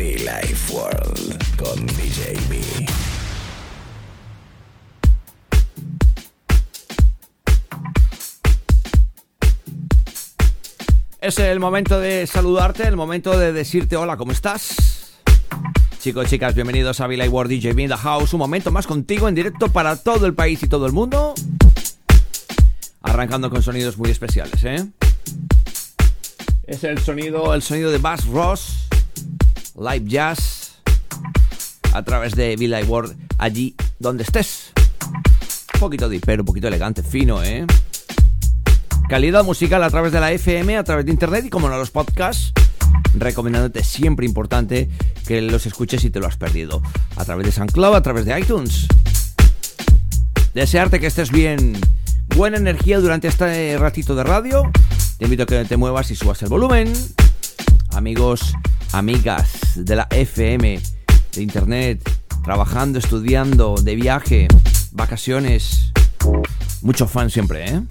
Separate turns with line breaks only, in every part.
Be Life World con DJ.
Es el momento de saludarte, el momento de decirte hola, ¿cómo estás? Chicos, chicas, bienvenidos a Villa World DJ in the House. Un momento más contigo en directo para todo el país y todo el mundo. Arrancando con sonidos muy especiales, ¿eh? Es el sonido, el sonido de Bass Ross, Live Jazz, a través de Villa World, allí donde estés. Un poquito de un poquito elegante, fino, ¿eh? Calidad musical a través de la FM, a través de internet y como no los podcasts, recomendándote siempre importante que los escuches si te lo has perdido. A través de SoundCloud, a través de iTunes. Desearte que estés bien, buena energía durante este ratito de radio. Te invito a que te muevas y subas el volumen. Amigos, amigas de la FM, de internet, trabajando, estudiando, de viaje, vacaciones. Mucho fan siempre, ¿eh?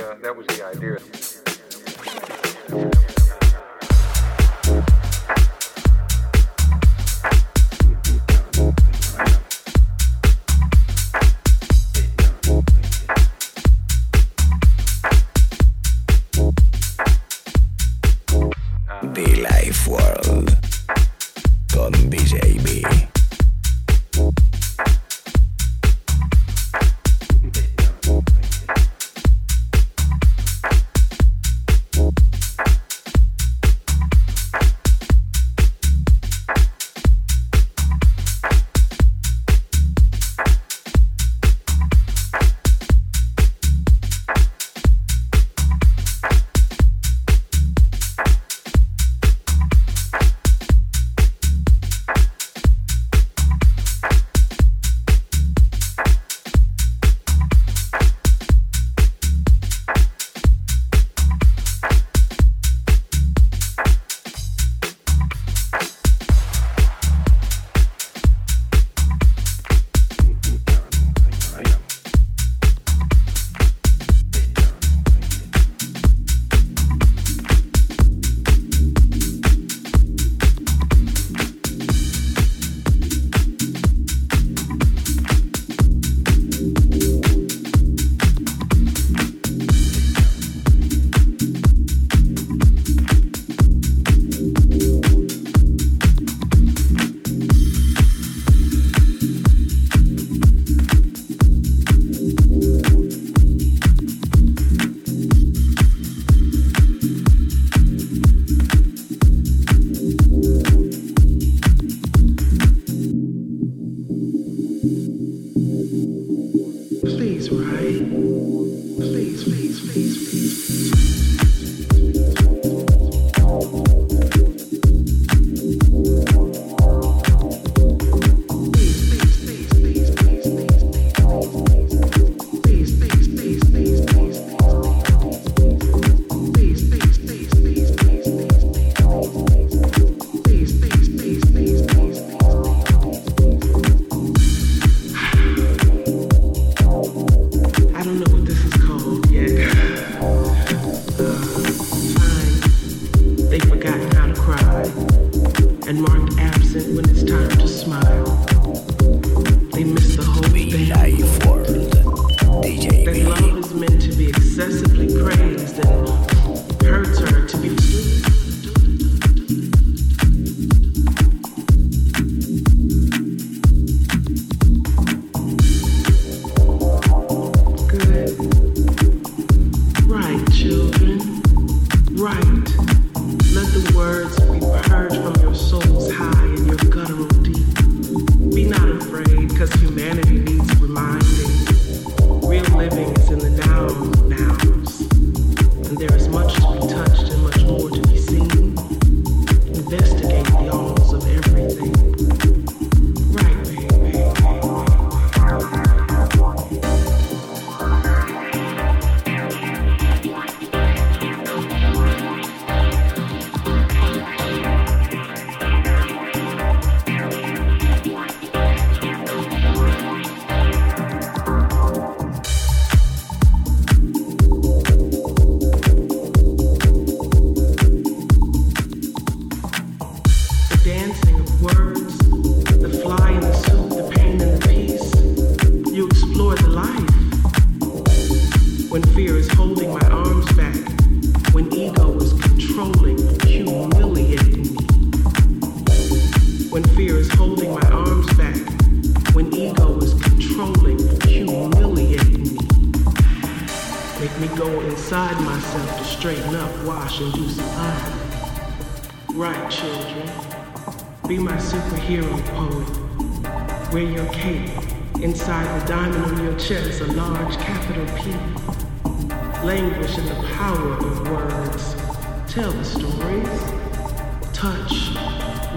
Uh, that was the idea.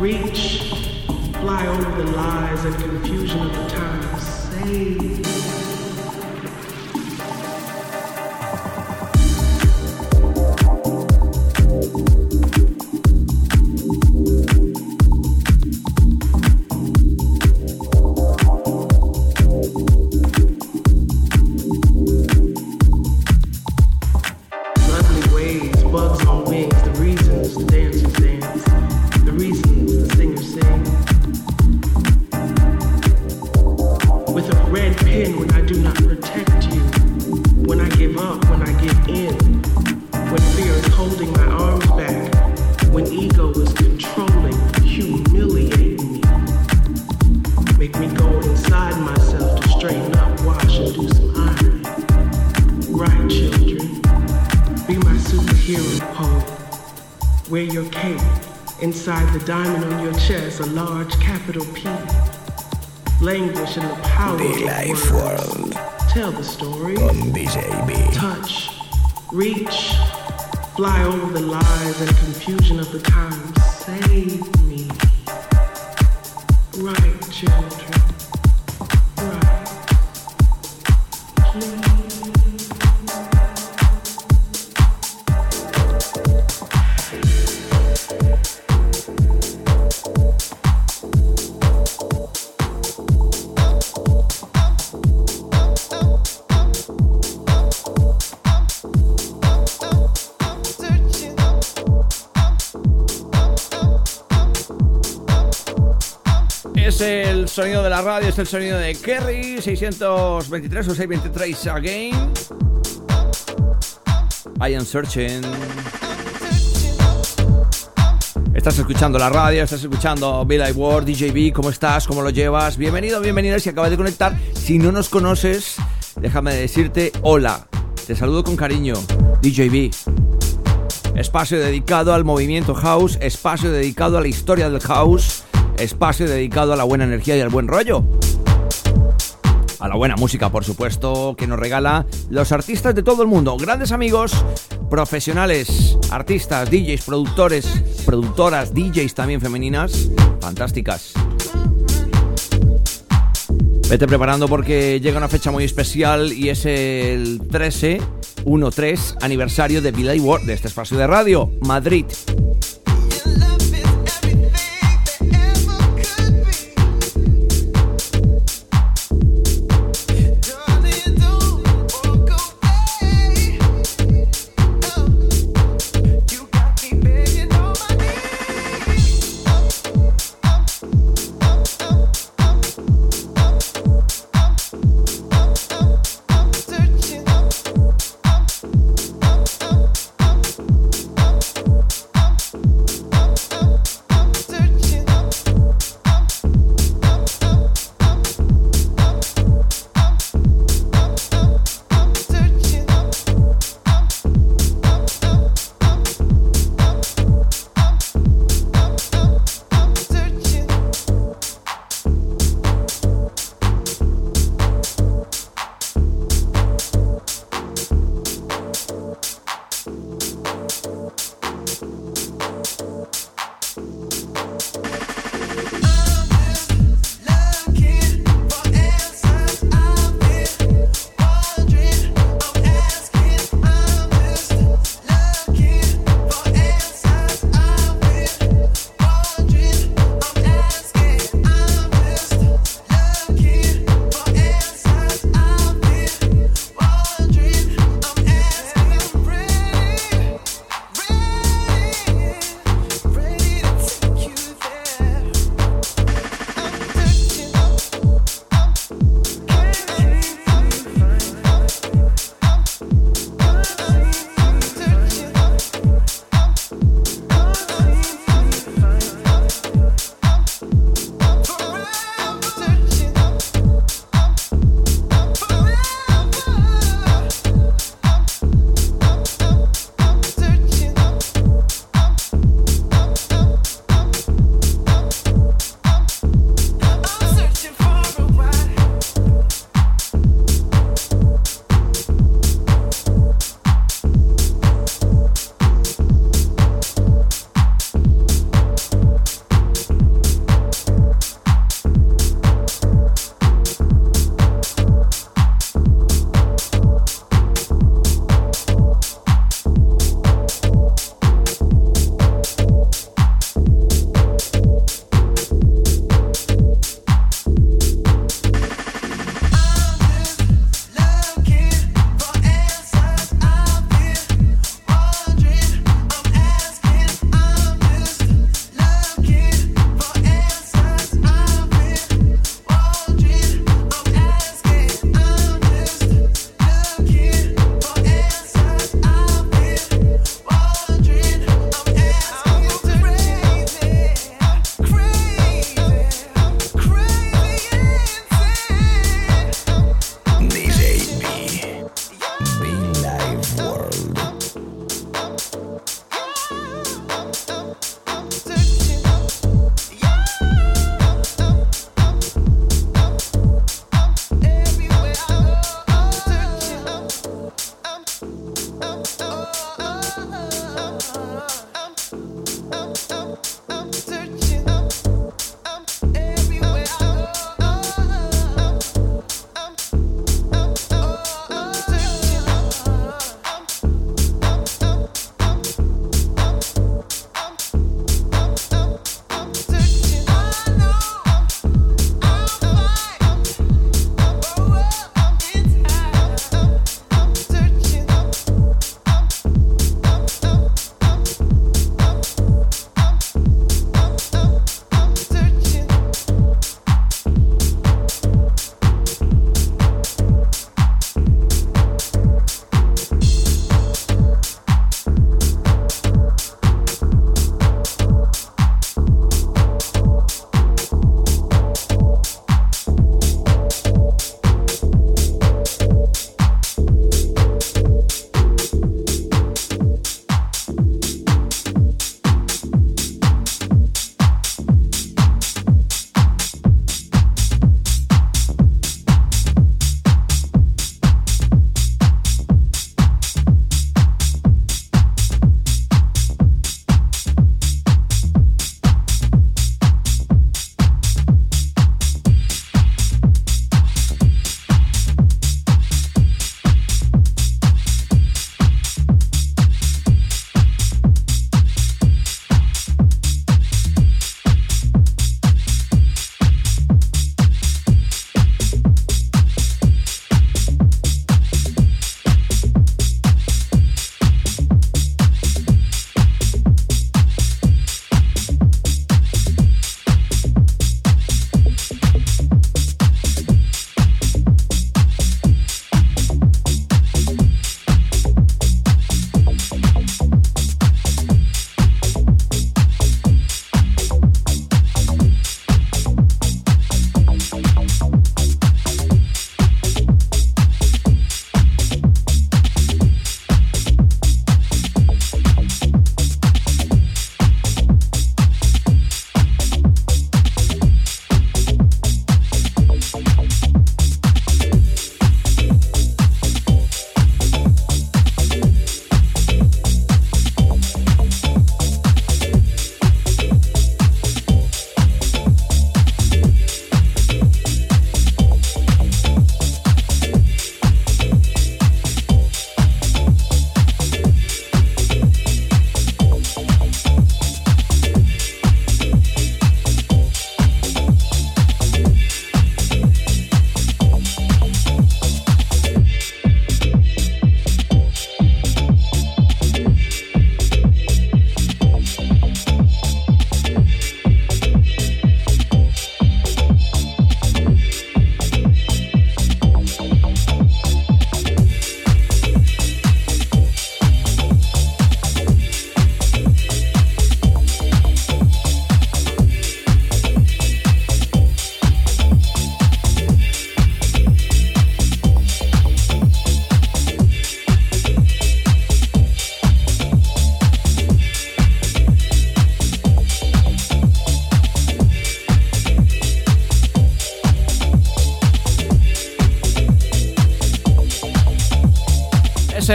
reach red pin when I do not protect you, when I give up, when I give in, when fear is holding my arms back, when ego is controlling, humiliating me. Make me go inside myself to straighten up, wash, and do some ironing. Right, children, be my superhero pole. Wear your cape. Inside the diamond on your chest, a large capital P languish in the power the of life words. world. Tell the story. On Touch, reach, fly over the lies and confusion of
the times. Save me. Right, children.
Sonido de la radio es el sonido de Kerry 623 o 623 again. I am searching. Estás escuchando la radio, estás escuchando Bill Ward, DJB, ¿cómo estás? ¿Cómo lo llevas? Bienvenido, bienvenida si acabas de conectar. Si no nos conoces, déjame decirte hola. Te saludo con cariño, DJB. Espacio dedicado al movimiento house, espacio dedicado a la historia del house espacio dedicado a la buena energía y al buen rollo. A la buena música, por supuesto, que nos regala los artistas de todo el mundo, grandes amigos, profesionales, artistas, DJs, productores, productoras, DJs también femeninas, fantásticas. Vete preparando porque llega una fecha muy especial y es el 13, 1-3 aniversario de Billy Ward de este espacio de radio, Madrid.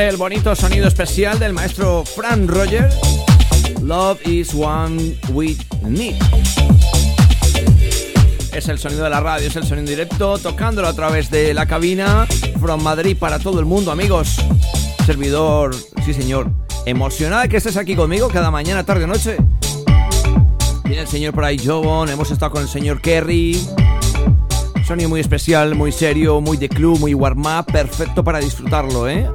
El bonito sonido especial del maestro Fran Roger. Love is one we need. Es el sonido de la radio, es el sonido directo, tocándolo a través de la cabina from Madrid para todo el mundo, amigos. Servidor, sí señor, emocionada que estés aquí conmigo cada mañana, tarde, noche. Viene el señor por ahí, Jobon, hemos estado con el señor Kerry. Sonido muy especial, muy serio, muy de club, muy warm-up, perfecto para disfrutarlo, ¿eh?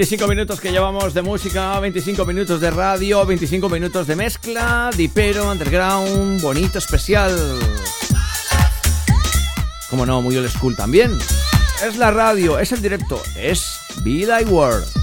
25 minutos que llevamos de música, 25 minutos de radio, 25 minutos de mezcla, dipero, underground, bonito, especial. Como no, muy old school también. Es la radio, es el directo, es Be Like World.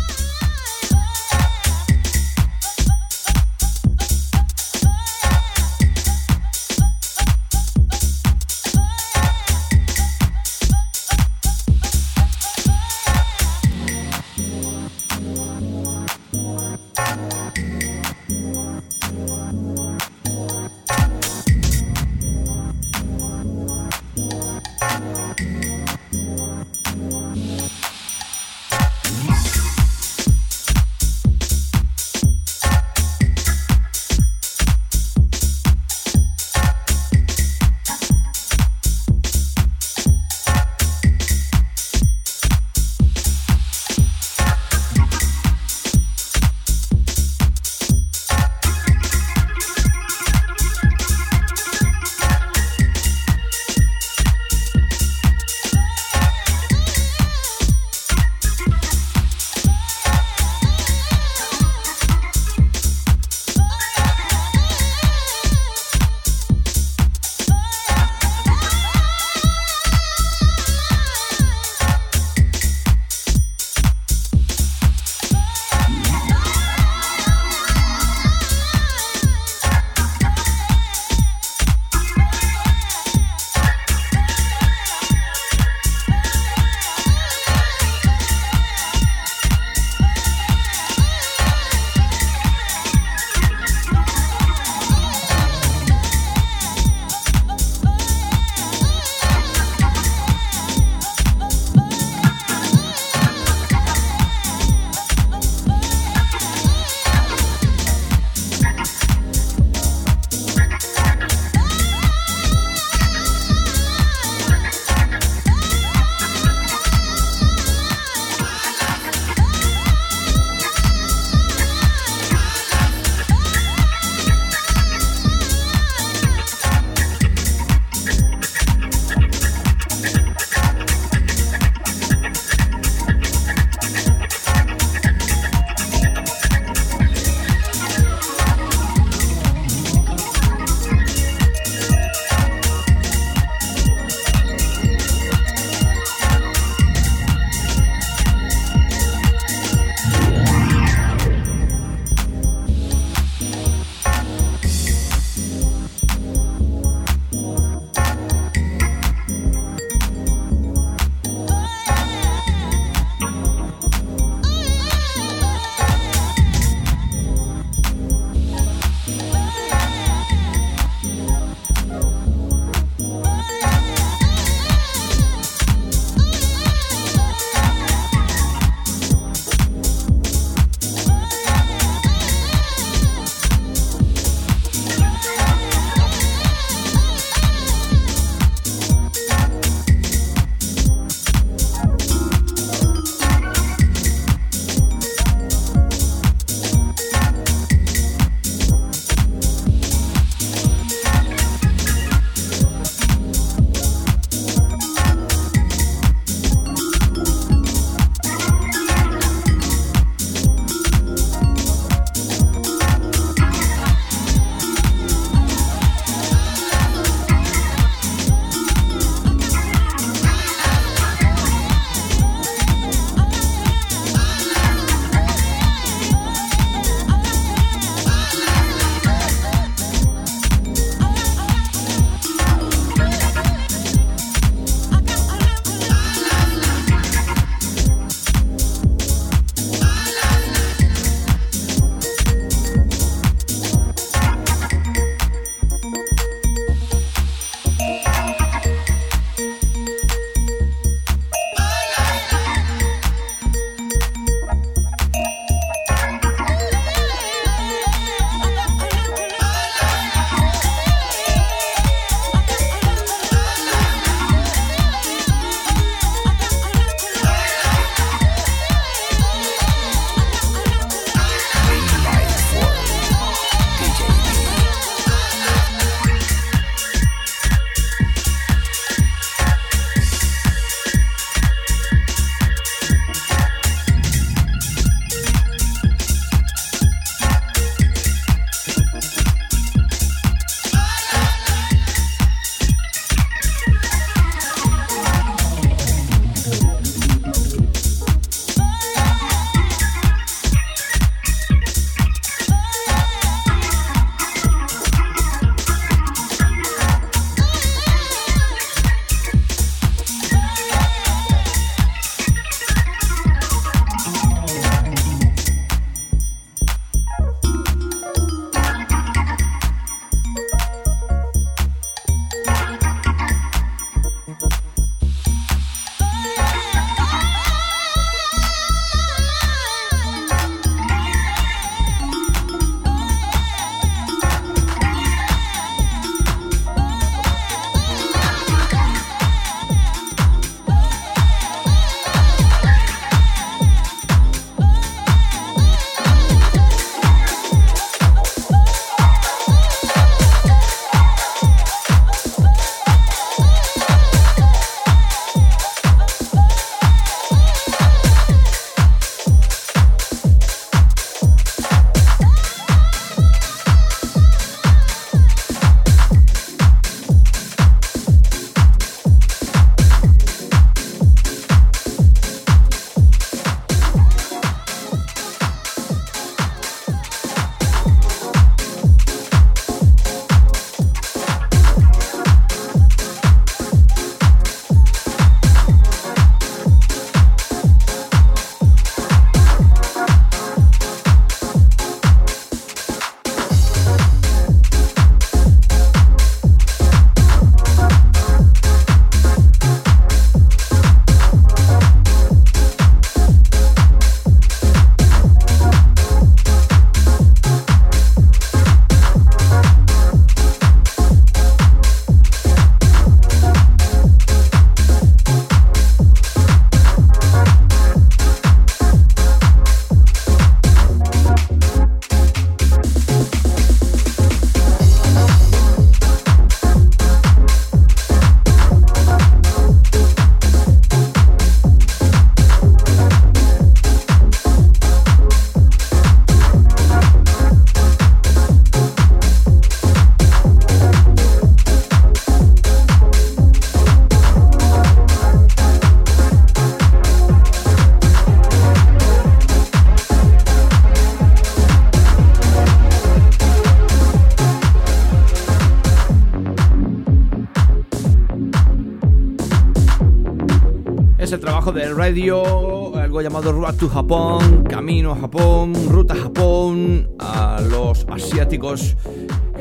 Trabajo de radio, algo llamado Road to Japón, Camino a Japón, Ruta a Japón, a los asiáticos.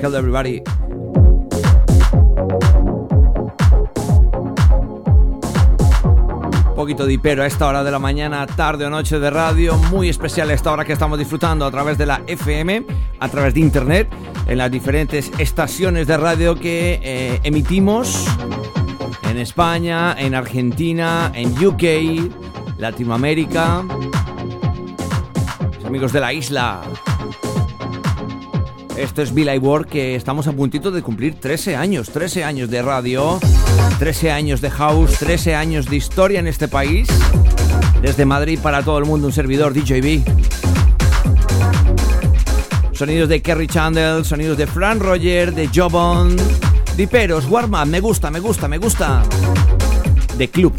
Hello everybody. poquito de a esta hora de la mañana, tarde o noche de radio, muy especial esta hora que estamos disfrutando a través de la FM, a través de internet, en las diferentes estaciones de radio que eh, emitimos en España, en Argentina, en UK, Latinoamérica, amigos de la isla. Esto es Bill Work, que estamos a puntito de cumplir 13 años, 13 años de radio, 13 años de house, 13 años de historia en este país. Desde Madrid para todo el mundo, un servidor DJB. Sonidos de Kerry Chandler, sonidos de Fran Roger, de Jobon, Diperos, Warm Up, me gusta, me gusta, me gusta. De Club.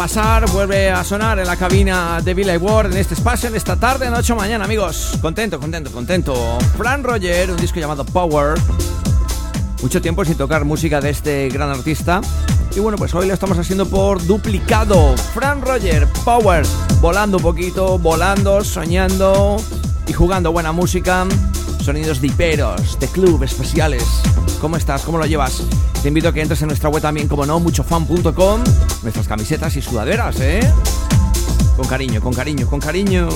Pasar, vuelve a sonar en la cabina de Billy Ward en este espacio, en esta tarde, noche mañana, amigos. Contento, contento, contento. Fran Roger, un disco llamado Power. Mucho tiempo sin tocar música de este gran artista. Y bueno, pues hoy lo estamos haciendo por duplicado. Fran Roger, Power, volando un poquito, volando, soñando y jugando buena música. Sonidos diperos, de club, especiales. ¿Cómo estás? ¿Cómo lo llevas? Te invito a que entres en nuestra web también, como no, muchofan.com. Nuestras camisetas y sudaderas, ¿eh? Con cariño, con cariño, con cariño.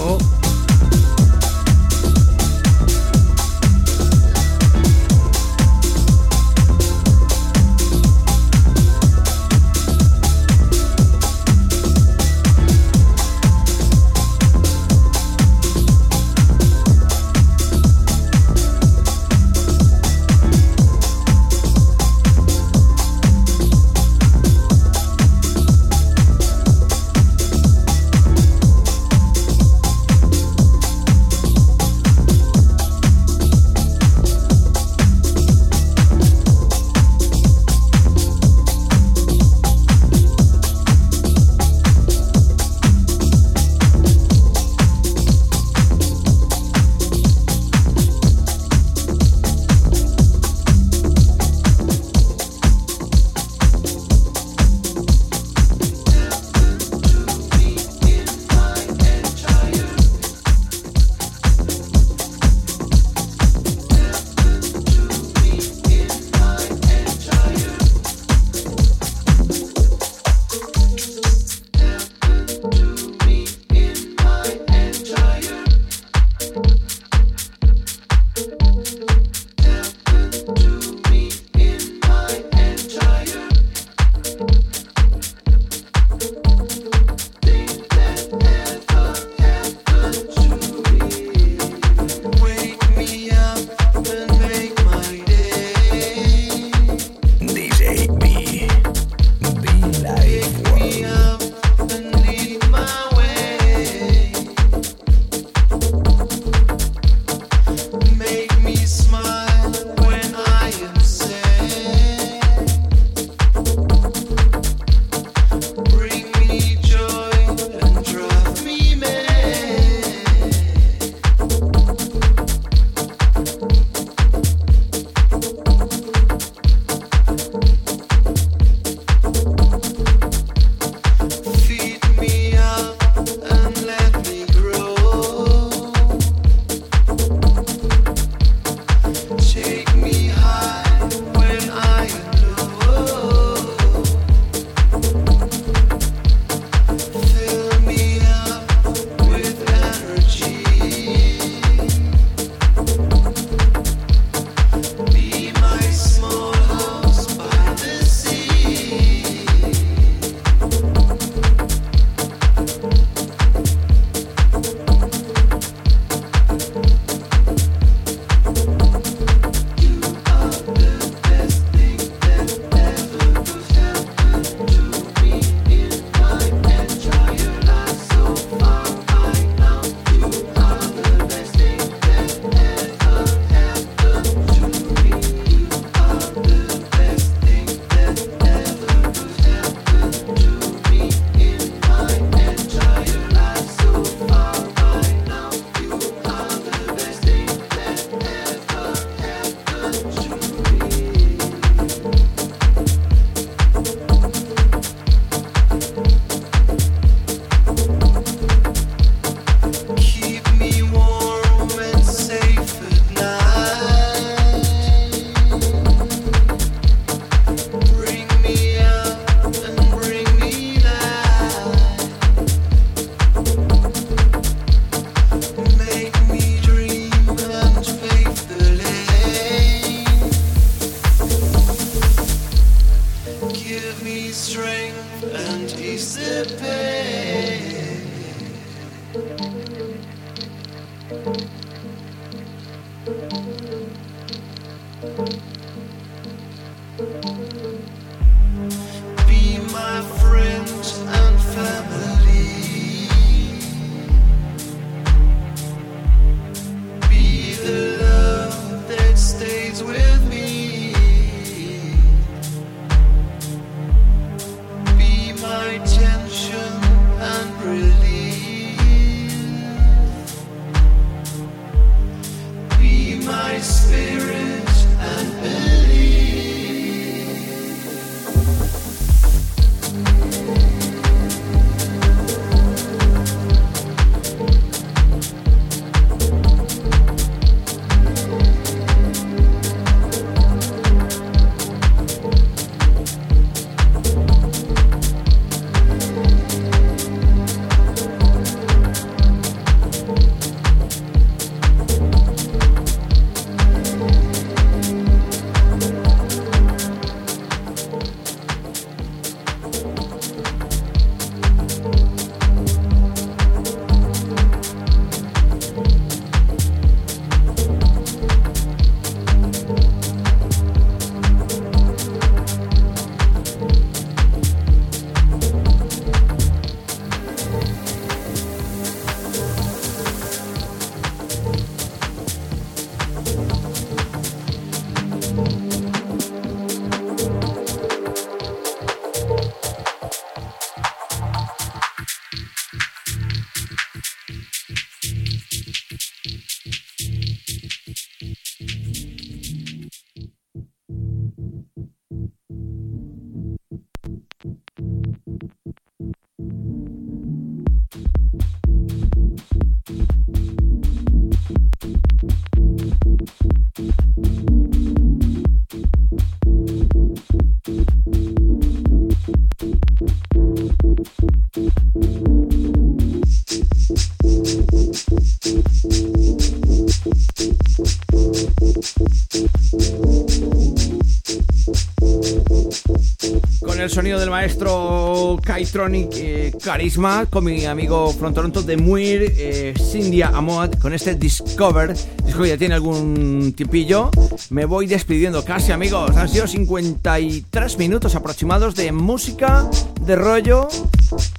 Maestro Kaitronic eh, Carisma con mi amigo Frontoronto de Muir, eh, Cindia Amod, con este Discover. Disco ya tiene algún tiempillo. Me voy despidiendo casi, amigos. Han sido 53 minutos aproximados de música, de rollo,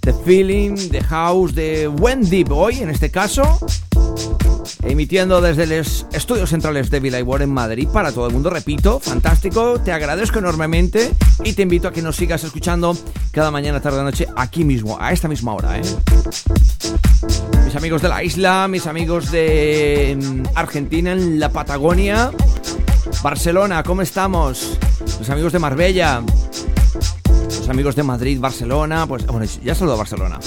de feeling, de house, de Wendy Boy en este caso emitiendo desde los estudios centrales de Villa en Madrid para todo el mundo. Repito, fantástico, te agradezco enormemente y te invito a que nos sigas escuchando cada mañana, tarde, noche, aquí mismo, a esta misma hora. ¿eh? Mis amigos de la isla, mis amigos de mm, Argentina, en la Patagonia, Barcelona, ¿cómo estamos? Los amigos de Marbella, los amigos de Madrid, Barcelona, pues bueno, ya saludo a Barcelona.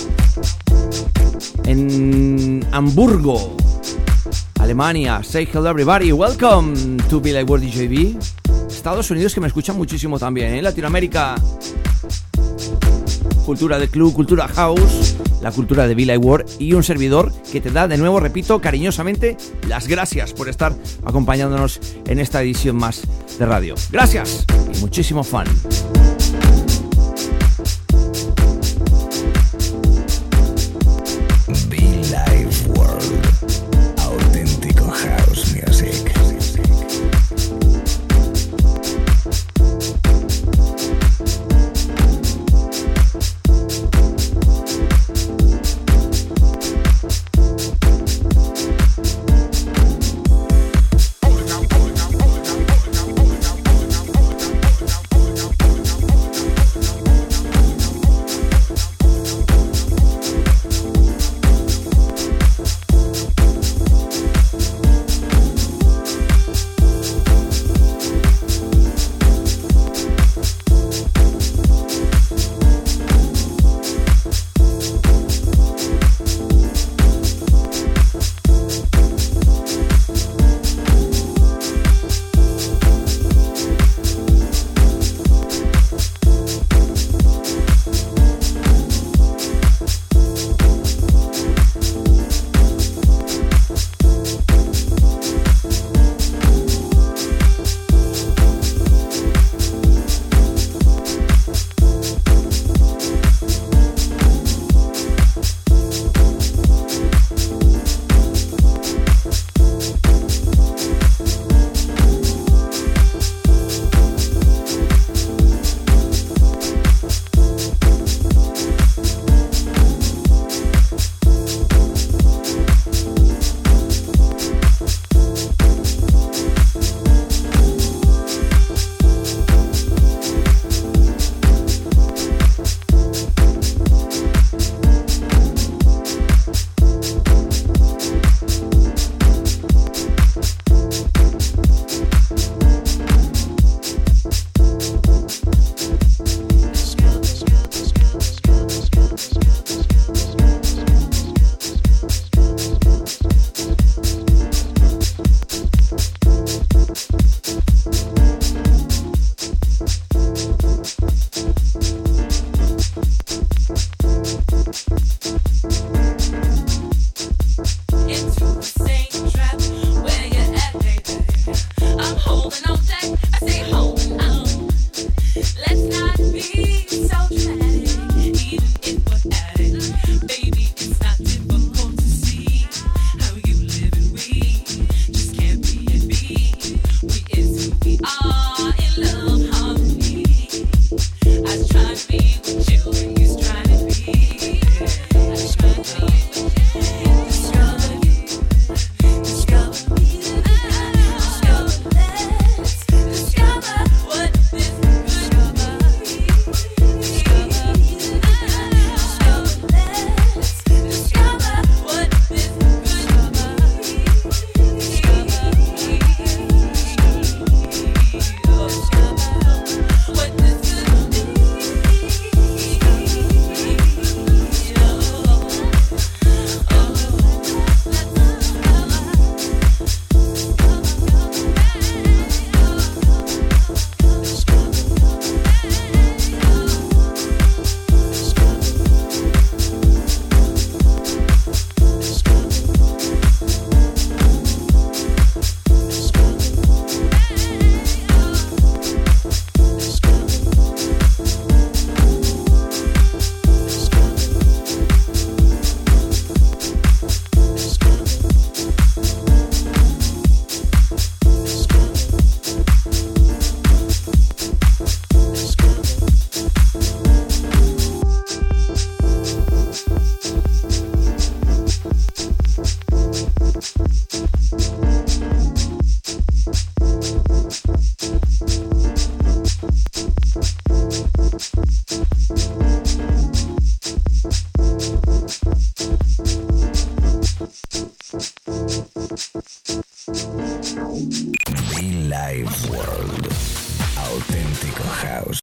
En Hamburgo, Alemania. Say hello everybody, welcome to Be Like World DJB. Estados Unidos que me escuchan muchísimo también, ¿eh? Latinoamérica. Cultura de club, cultura house, la cultura de Be World y un servidor que te da de nuevo, repito, cariñosamente las gracias por estar acompañándonos en esta edición más de radio. Gracias y muchísimo fan.